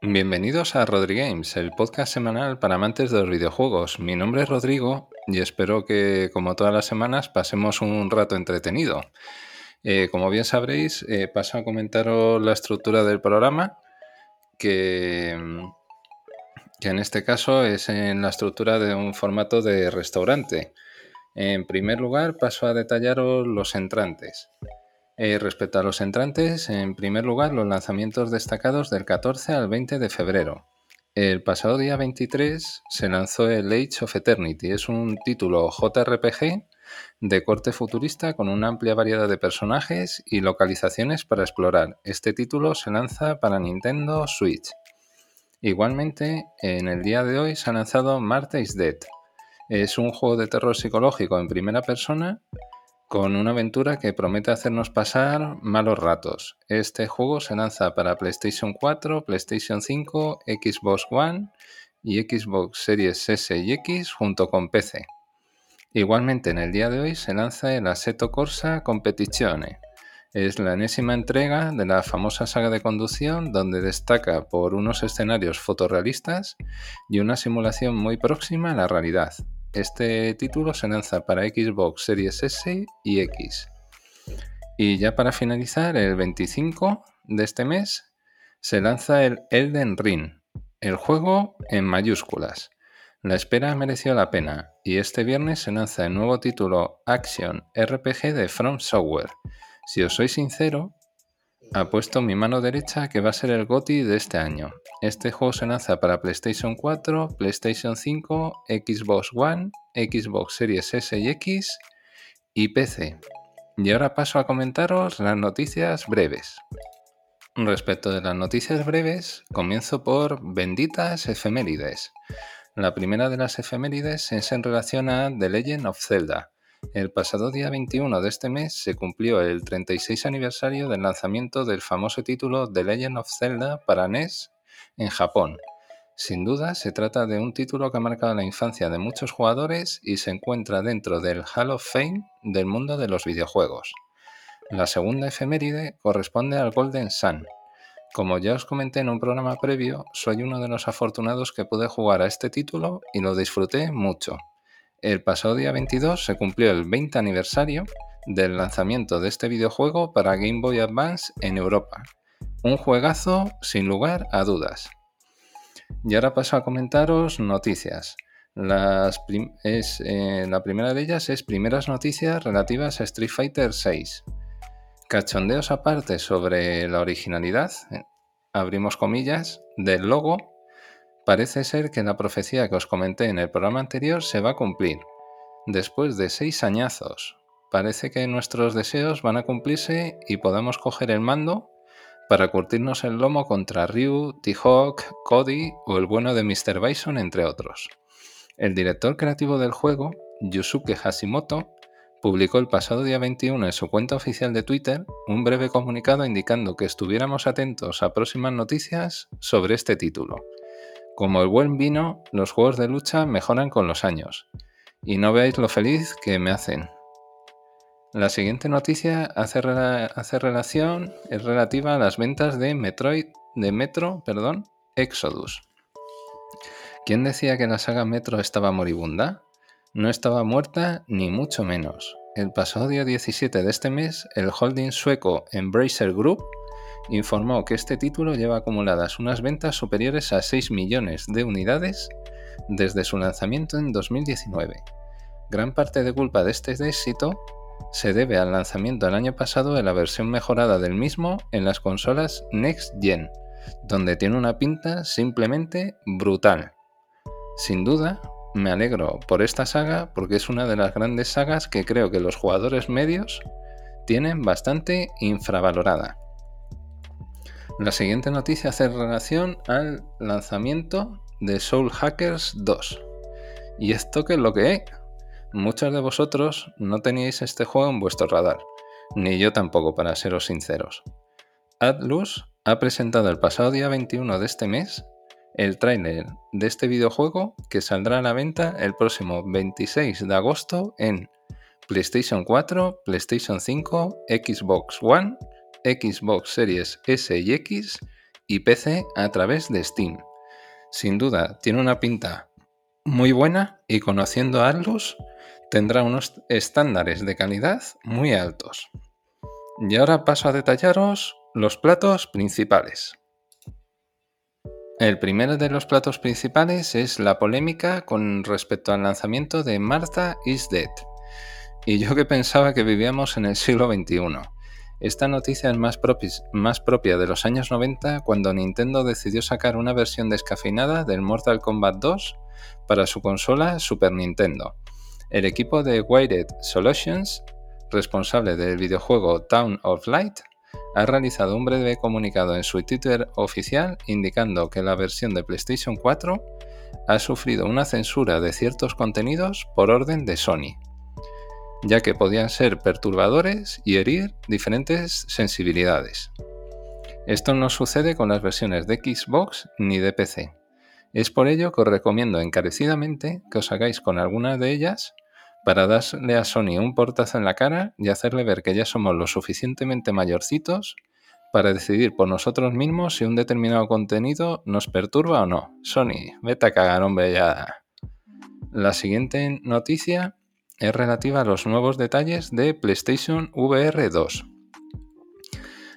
Bienvenidos a Games, el podcast semanal para amantes de los videojuegos. Mi nombre es Rodrigo y espero que, como todas las semanas, pasemos un rato entretenido. Eh, como bien sabréis, eh, paso a comentaros la estructura del programa, que, que en este caso es en la estructura de un formato de restaurante. En primer lugar, paso a detallaros los entrantes. Eh, respecto a los entrantes, en primer lugar, los lanzamientos destacados del 14 al 20 de febrero. El pasado día 23 se lanzó el Age of Eternity. Es un título JRPG de corte futurista con una amplia variedad de personajes y localizaciones para explorar. Este título se lanza para Nintendo Switch. Igualmente, en el día de hoy se ha lanzado Marte is Dead. Es un juego de terror psicológico en primera persona con una aventura que promete hacernos pasar malos ratos. Este juego se lanza para PlayStation 4, PlayStation 5, Xbox One y Xbox Series S y X junto con PC. Igualmente en el día de hoy se lanza el Assetto Corsa Competizione. Es la enésima entrega de la famosa saga de conducción donde destaca por unos escenarios fotorrealistas y una simulación muy próxima a la realidad. Este título se lanza para Xbox Series S y X. Y ya para finalizar, el 25 de este mes se lanza el Elden Ring, el juego en mayúsculas. La espera mereció la pena y este viernes se lanza el nuevo título Action RPG de From Software. Si os soy sincero, puesto mi mano derecha que va a ser el GOTI de este año. Este juego se lanza para PlayStation 4, PlayStation 5, Xbox One, Xbox Series S y X y PC. Y ahora paso a comentaros las noticias breves. Respecto de las noticias breves, comienzo por benditas efemérides. La primera de las efemérides es en relación a The Legend of Zelda, el pasado día 21 de este mes se cumplió el 36 aniversario del lanzamiento del famoso título The Legend of Zelda para NES en Japón. Sin duda, se trata de un título que ha marcado la infancia de muchos jugadores y se encuentra dentro del Hall of Fame del mundo de los videojuegos. La segunda efeméride corresponde al Golden Sun. Como ya os comenté en un programa previo, soy uno de los afortunados que pude jugar a este título y lo disfruté mucho. El pasado día 22 se cumplió el 20 aniversario del lanzamiento de este videojuego para Game Boy Advance en Europa. Un juegazo sin lugar a dudas. Y ahora paso a comentaros noticias. Eh, la primera de ellas es primeras noticias relativas a Street Fighter VI. Cachondeos aparte sobre la originalidad, eh, abrimos comillas, del logo Parece ser que la profecía que os comenté en el programa anterior se va a cumplir. Después de seis añazos, parece que nuestros deseos van a cumplirse y podamos coger el mando para curtirnos el lomo contra Ryu, T-Hawk, Cody o el bueno de Mr. Bison, entre otros. El director creativo del juego, Yusuke Hashimoto, publicó el pasado día 21 en su cuenta oficial de Twitter un breve comunicado indicando que estuviéramos atentos a próximas noticias sobre este título como el buen vino, los juegos de lucha mejoran con los años. Y no veáis lo feliz que me hacen. La siguiente noticia hace, relación, es relativa a las ventas de Metroid, de Metro, perdón, Exodus. ¿Quién decía que la saga Metro estaba moribunda? No estaba muerta ni mucho menos. El pasado día 17 de este mes, el holding sueco Embracer Group informó que este título lleva acumuladas unas ventas superiores a 6 millones de unidades desde su lanzamiento en 2019. Gran parte de culpa de este éxito se debe al lanzamiento el año pasado de la versión mejorada del mismo en las consolas Next Gen, donde tiene una pinta simplemente brutal. Sin duda, me alegro por esta saga porque es una de las grandes sagas que creo que los jugadores medios tienen bastante infravalorada. La siguiente noticia hace relación al lanzamiento de Soul Hackers 2. ¿Y esto qué es lo que es? Muchos de vosotros no teníais este juego en vuestro radar, ni yo tampoco, para seros sinceros. Atlus ha presentado el pasado día 21 de este mes el tráiler de este videojuego que saldrá a la venta el próximo 26 de agosto en PlayStation 4, PlayStation 5, Xbox One Xbox Series S y X y PC a través de Steam. Sin duda, tiene una pinta muy buena y conociendo a Atlus tendrá unos estándares de calidad muy altos. Y ahora paso a detallaros los platos principales. El primero de los platos principales es la polémica con respecto al lanzamiento de Martha is Dead. Y yo que pensaba que vivíamos en el siglo XXI. Esta noticia es más, propia de los años 90 cuando Nintendo decidió sacar una versión descafeinada del Mortal Kombat 2 para su consola Super Nintendo. El equipo de Wired Solutions, responsable del videojuego Town of Light, ha realizado un breve comunicado en su Twitter oficial indicando que la versión de PlayStation 4 ha sufrido una censura de ciertos contenidos por orden de Sony, ya que podían ser perturbadores y herir diferentes sensibilidades. Esto no sucede con las versiones de Xbox ni de PC. Es por ello que os recomiendo encarecidamente que os hagáis con alguna de ellas para darle a Sony un portazo en la cara y hacerle ver que ya somos lo suficientemente mayorcitos para decidir por nosotros mismos si un determinado contenido nos perturba o no. Sony, vete a cagar, hombre, ya. La siguiente noticia es relativa a los nuevos detalles de PlayStation VR 2.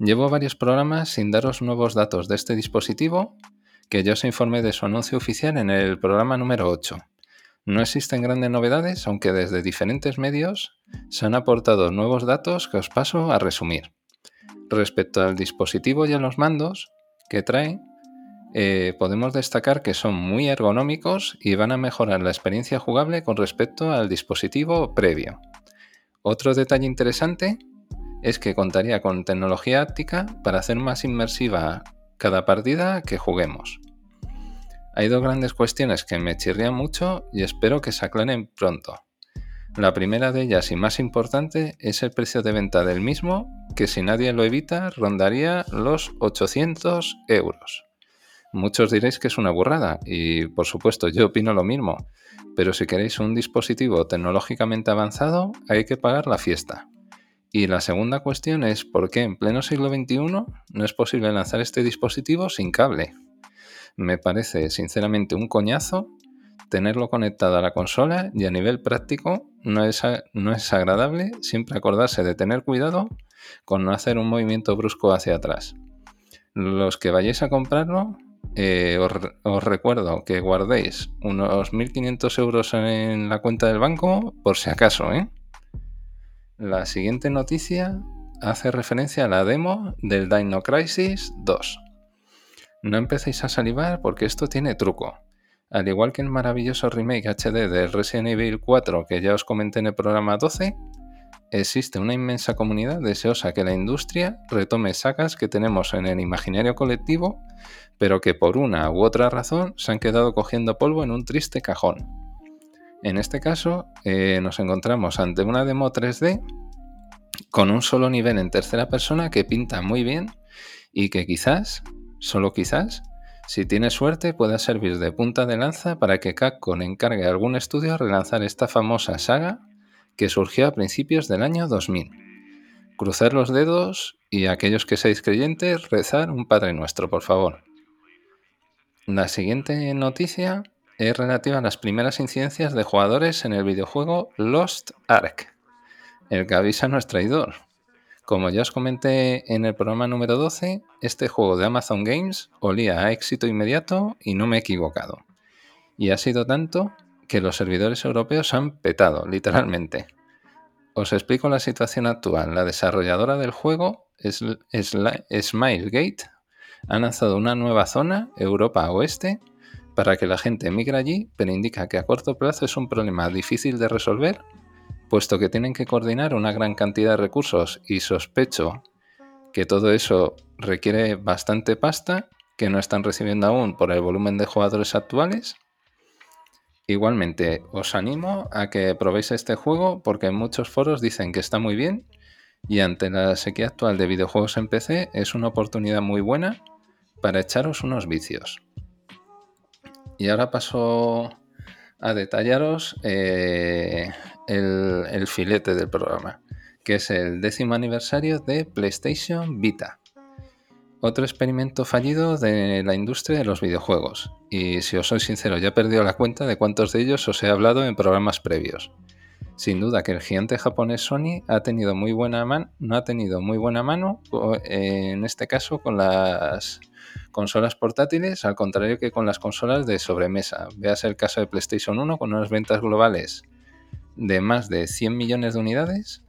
Llevo varios programas sin daros nuevos datos de este dispositivo, que yo os informé de su anuncio oficial en el programa número 8. No existen grandes novedades, aunque desde diferentes medios se han aportado nuevos datos que os paso a resumir. Respecto al dispositivo y a los mandos que trae, eh, podemos destacar que son muy ergonómicos y van a mejorar la experiencia jugable con respecto al dispositivo previo. Otro detalle interesante es que contaría con tecnología áptica para hacer más inmersiva cada partida que juguemos. Hay dos grandes cuestiones que me chirrían mucho y espero que se aclaren pronto. La primera de ellas y más importante es el precio de venta del mismo, que si nadie lo evita rondaría los 800 euros. Muchos diréis que es una burrada y por supuesto yo opino lo mismo, pero si queréis un dispositivo tecnológicamente avanzado hay que pagar la fiesta. Y la segunda cuestión es por qué en pleno siglo XXI no es posible lanzar este dispositivo sin cable me parece sinceramente un coñazo tenerlo conectado a la consola y a nivel práctico no es, no es agradable siempre acordarse de tener cuidado con no hacer un movimiento brusco hacia atrás. Los que vayáis a comprarlo, eh, os, recuerdo que guardéis unos 1.500 euros en la cuenta del banco por si acaso. ¿eh? La siguiente noticia hace referencia a la demo del Dino Crisis 2. No empecéis a salivar porque esto tiene truco. Al igual que el maravilloso remake HD de Resident Evil 4 que ya os comenté en el programa 12, existe una inmensa comunidad deseosa que la industria retome sagas que tenemos en el imaginario colectivo, pero que por una u otra razón se han quedado cogiendo polvo en un triste cajón. En este caso, eh, nos encontramos ante una demo 3D con un solo nivel en tercera persona que pinta muy bien y que quizás Solo quizás, si tiene suerte, pueda servir de punta de lanza para que Capcom encargue a algún estudio a relanzar esta famosa saga que surgió a principios del año 2000. Cruzar los dedos y aquellos que seáis creyentes, rezar un Padre Nuestro, por favor. La siguiente noticia es relativa a las primeras incidencias de jugadores en el videojuego Lost Ark, el que avisa no es traidor, como ya os comenté en el programa número 12, este juego de Amazon Games olía a éxito inmediato y no me he equivocado. Y ha sido tanto que los servidores europeos han petado, literalmente. Os explico la situación actual. La desarrolladora del juego, Smilegate, ha lanzado una nueva zona, Europa Oeste, para que la gente emigre allí, pero indica que a corto plazo es un problema difícil de resolver puesto que tienen que coordinar una gran cantidad de recursos y sospecho que todo eso requiere bastante pasta que no están recibiendo aún por el volumen de jugadores actuales. Igualmente, os animo a que probéis este juego porque en muchos foros dicen que está muy bien y ante la sequía actual de videojuegos en PC es una oportunidad muy buena para echaros unos vicios. Y ahora paso a detallaros eh, el, filete del programa, que es el décimo aniversario de PlayStation Vita. otro experimento fallido de la industria de los videojuegos. Y si os soy sincero, ya he perdido la cuenta de cuántos de ellos os he hablado en programas previos. Sin duda que el gigante japonés Sony ha tenido muy buena mano, no ha tenido muy buena mano en este caso con las consolas portátiles, al contrario que con las consolas de sobremesa. Veas el caso de PlayStation 1 con unas ventas globales de más de 100 millones de unidades,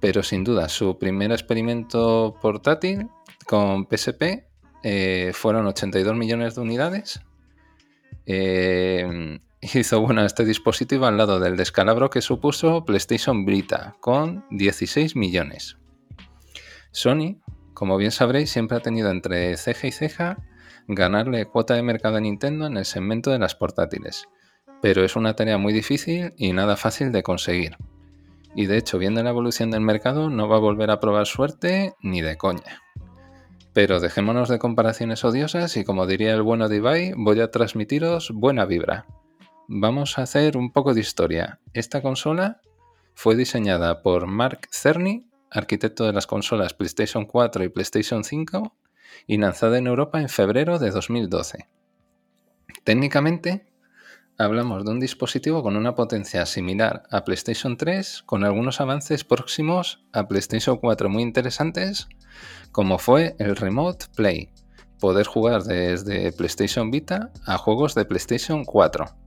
pero sin duda su primer experimento portátil con PSP eh, fueron 82 millones de unidades. Eh, hizo bueno este dispositivo al lado del descalabro que supuso PlayStation Vita con 16 millones. Sony, como bien sabréis, siempre ha tenido entre ceja y ceja ganarle cuota de mercado a Nintendo en el segmento de las portátiles, pero es una tarea muy difícil y nada fácil de conseguir. Y de hecho, viendo la evolución del mercado, no va a volver a probar suerte ni de coña. Pero dejémonos de comparaciones odiosas y como diría el bueno de Ibai, voy a transmitiros buena vibra. Vamos a hacer un poco de historia. Esta consola fue diseñada por Mark Cerny, arquitecto de las consolas PlayStation 4 y PlayStation 5, y lanzada en Europa en febrero de 2012. Técnicamente, hablamos de un dispositivo con una potencia similar a PlayStation 3, con algunos avances próximos a PlayStation 4 muy interesantes, como fue el Remote Play, poder jugar desde PlayStation Vita a juegos de PlayStation 4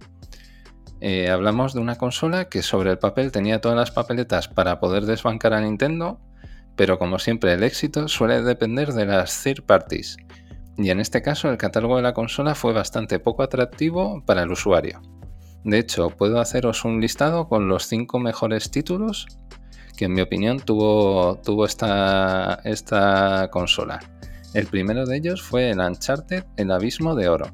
eh, hablamos de una consola que sobre el papel tenía todas las papeletas para poder desbancar a Nintendo, pero como siempre el éxito suele depender de las third parties, y en este caso el catálogo de la consola fue bastante poco atractivo para el usuario. De hecho, puedo haceros un listado con los 5 mejores títulos que en mi opinión tuvo, tuvo esta, esta consola. El primero de ellos fue el Uncharted El Abismo de Oro,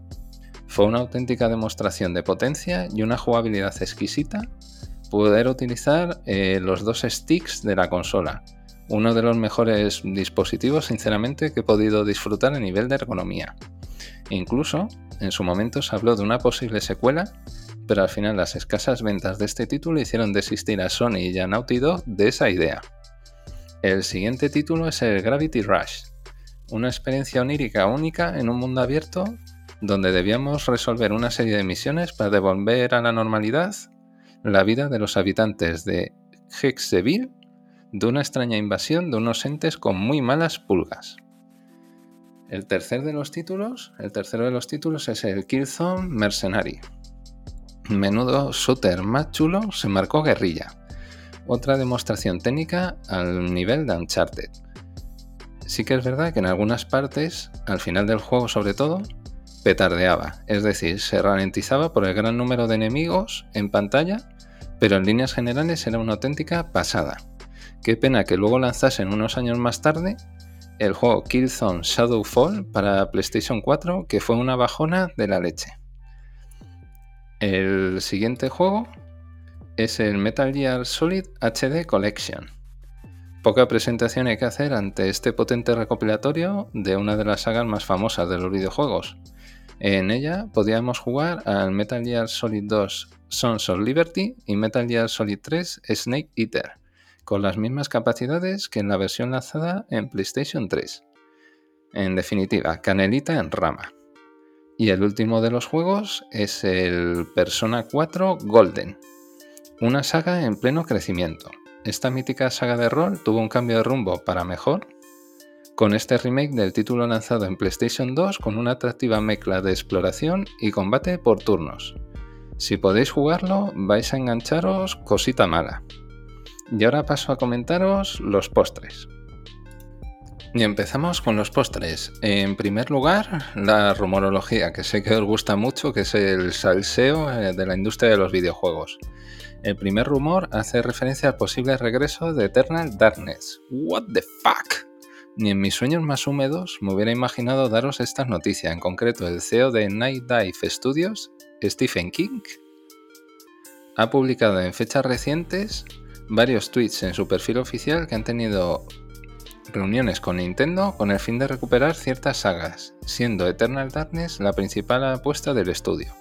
fue una auténtica demostración de potencia y una jugabilidad exquisita poder utilizar eh, los dos sticks de la consola. Uno de los mejores dispositivos, sinceramente, que he podido disfrutar a nivel de ergonomía. Incluso, en su momento se habló de una posible secuela, pero al final las escasas ventas de este título hicieron desistir a Sony y a Naughty Dog de esa idea. El siguiente título es el Gravity Rush, una experiencia onírica única en un mundo abierto donde debíamos resolver una serie de misiones para devolver a la normalidad la vida de los habitantes de Hexeville de una extraña invasión de unos entes con muy malas pulgas. El tercer de los títulos, el tercero de los títulos es el Killzone Mercenary. Menudo shooter más chulo se marcó guerrilla. Otra demostración técnica al nivel de Uncharted. Sí que es verdad que en algunas partes, al final del juego sobre todo, petardeaba, es decir, se ralentizaba por el gran número de enemigos en pantalla, pero en líneas generales era una auténtica pasada. Qué pena que luego lanzasen unos años más tarde el juego Killzone Shadowfall para PlayStation 4, que fue una bajona de la leche. El siguiente juego es el Metal Gear Solid HD Collection. Poca presentación hay que hacer ante este potente recopilatorio de una de las sagas más famosas de los videojuegos, en ella podíamos jugar al Metal Gear Solid 2 Sons of Liberty y Metal Gear Solid 3 Snake Eater, con las mismas capacidades que en la versión lanzada en PlayStation 3. En definitiva, canelita en rama. Y el último de los juegos es el Persona 4 Golden, una saga en pleno crecimiento. Esta mítica saga de rol tuvo un cambio de rumbo para mejor con este remake del título lanzado en PlayStation 2 con una atractiva mezcla de exploración y combate por turnos. Si podéis jugarlo, vais a engancharos cosita mala. Y ahora paso a comentaros los postres. Y empezamos con los postres. En primer lugar, la rumorología, que sé que os gusta mucho, que es el salseo eh, de la industria de los videojuegos. El primer rumor hace referencia al posible regreso de Eternal Darkness. ¿What the fuck? Ni en mis sueños más húmedos me hubiera imaginado daros esta noticia, en concreto el CEO de Night Dive Studios, Stephen King, ha publicado en fechas recientes varios tweets en su perfil oficial que han tenido reuniones con Nintendo con el fin de recuperar ciertas sagas, siendo Eternal Darkness la principal apuesta del estudio.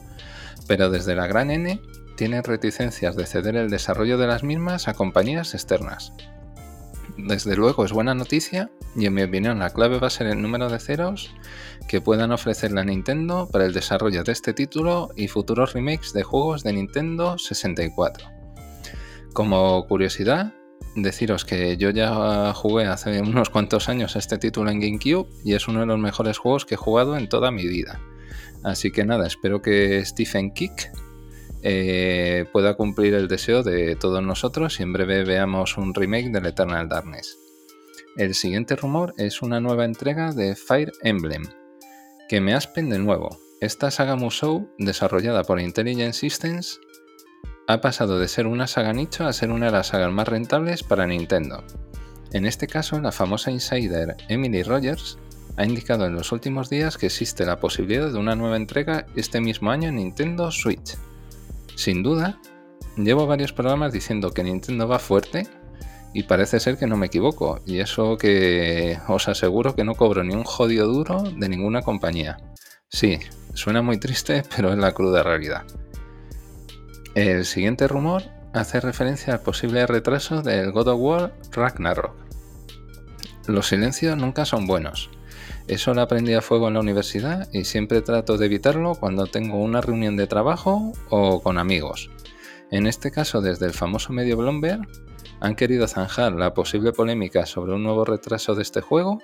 Pero desde la gran N tiene reticencias de ceder el desarrollo de las mismas a compañías externas. Desde luego es buena noticia y en mi opinión la clave va a ser el número de ceros que puedan ofrecer la Nintendo para el desarrollo de este título y futuros remakes de juegos de Nintendo 64. Como curiosidad, deciros que yo ya jugué hace unos cuantos años este título en GameCube y es uno de los mejores juegos que he jugado en toda mi vida. Así que nada, espero que Stephen Kick eh, pueda cumplir el deseo de todos nosotros y en breve veamos un remake del Eternal Darkness. El siguiente rumor es una nueva entrega de Fire Emblem, que me aspen de nuevo. Esta saga Musou, desarrollada por Intelligent Systems, ha pasado de ser una saga nicho a ser una de las sagas más rentables para Nintendo. En este caso, la famosa insider Emily Rogers ha indicado en los últimos días que existe la posibilidad de una nueva entrega este mismo año en Nintendo Switch. Sin duda, llevo varios programas diciendo que Nintendo va fuerte y parece ser que no me equivoco, y eso que os aseguro que no cobro ni un jodido duro de ninguna compañía. Sí, suena muy triste, pero es la cruda realidad. El siguiente rumor hace referencia al posible retraso del God of War Ragnarok. Los silencios nunca son buenos. Eso lo aprendí a fuego en la universidad y siempre trato de evitarlo cuando tengo una reunión de trabajo o con amigos. En este caso, desde el famoso medio Bloomberg, han querido zanjar la posible polémica sobre un nuevo retraso de este juego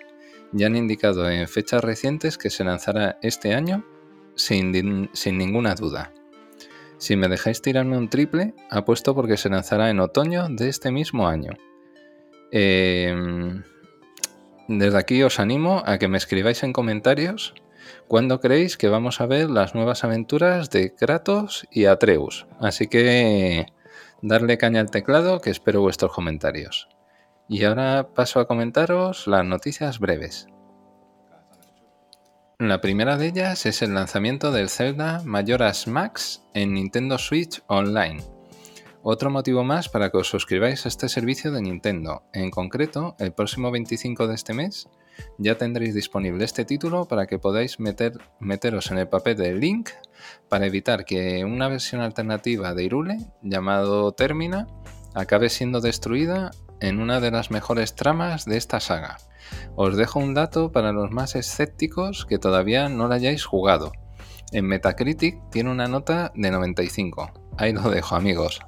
y han indicado en fechas recientes que se lanzará este año sin, ninguna duda. Si me dejáis tirarme un triple, apuesto porque se lanzará en otoño de este mismo año. Em, desde aquí os animo a que me escribáis en comentarios cuándo creéis que vamos a ver las nuevas aventuras de Kratos y Atreus. Así que darle caña al teclado que espero vuestros comentarios. Y ahora paso a comentaros las noticias breves. La primera de ellas es el lanzamiento del Zelda Majora's Max en Nintendo Switch Online. Otro motivo más para que os suscribáis a este servicio de Nintendo. En concreto, el próximo 25 de este mes ya tendréis disponible este título para que podáis meter, meteros en el papel de Link para evitar que una versión alternativa de Irule, llamado Termina, acabe siendo destruida en una de las mejores tramas de esta saga. Os dejo un dato para los más escépticos que todavía no la hayáis jugado. En Metacritic tiene una nota de 95. Ahí lo dejo amigos.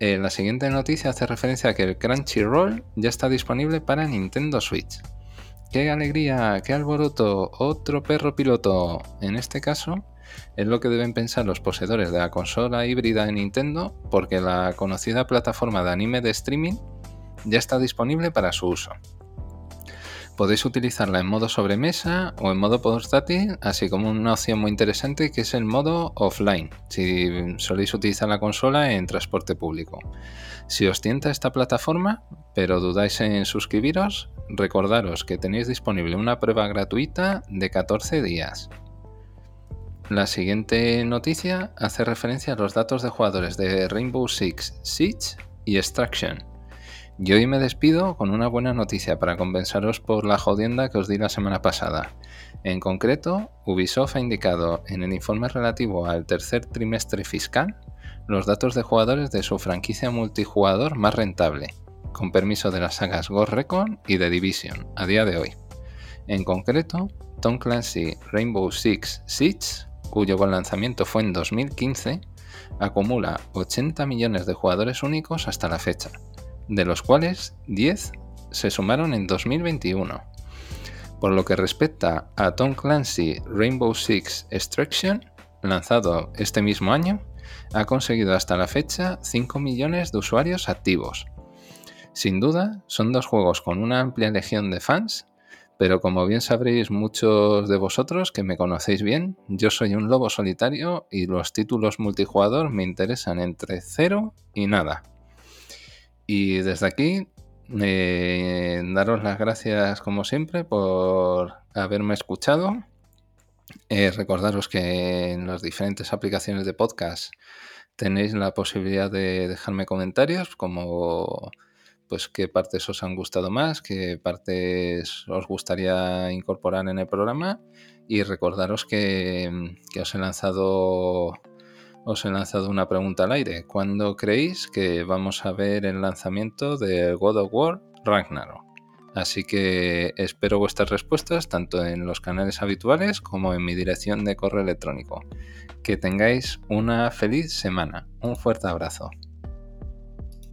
Eh, la siguiente noticia hace referencia a que el Crunchyroll ya está disponible para Nintendo Switch. ¡Qué alegría! ¡Qué alboroto! ¡Otro perro piloto! En este caso, es lo que deben pensar los poseedores de la consola híbrida de Nintendo porque la conocida plataforma de anime de streaming ya está disponible para su uso. Podéis utilizarla en modo sobremesa o en modo portátil, así como una opción muy interesante que es el modo offline, si soléis utilizar la consola en transporte público. Si os tienta esta plataforma, pero dudáis en suscribiros, recordaros que tenéis disponible una prueba gratuita de 14 días. La siguiente noticia hace referencia a los datos de jugadores de Rainbow Six Siege y Extraction y hoy me despido con una buena noticia para compensaros por la jodienda que os di la semana pasada. En concreto, Ubisoft ha indicado en el informe relativo al tercer trimestre fiscal los datos de jugadores de su franquicia multijugador más rentable, con permiso de las sagas Ghost y The Division, a día de hoy. En concreto, Tom Clancy Rainbow Six Siege, cuyo lanzamiento fue en 2015, acumula 80 millones de jugadores únicos hasta la fecha de los cuales 10 se sumaron en 2021. Por lo que respecta a Tom Clancy Rainbow Six Extraction, lanzado este mismo año, ha conseguido hasta la fecha 5 millones de usuarios activos. Sin duda, son dos juegos con una amplia legión de fans, pero como bien sabréis muchos de vosotros que me conocéis bien, yo soy un lobo solitario y los títulos multijugador me interesan entre cero y nada. Y desde aquí, eh, daros las gracias como siempre por haberme escuchado. Eh, recordaros que en las diferentes aplicaciones de podcast tenéis la posibilidad de dejarme comentarios como pues qué partes os han gustado más, qué partes os gustaría incorporar en el programa y recordaros que, que os he lanzado os he lanzado una pregunta al aire. ¿Cuándo creéis que vamos a ver el lanzamiento de God of War Ragnarok. Así que espero vuestras respuestas tanto en los canales habituales como en mi dirección de correo electrónico. Que tengáis una feliz semana. Un fuerte abrazo.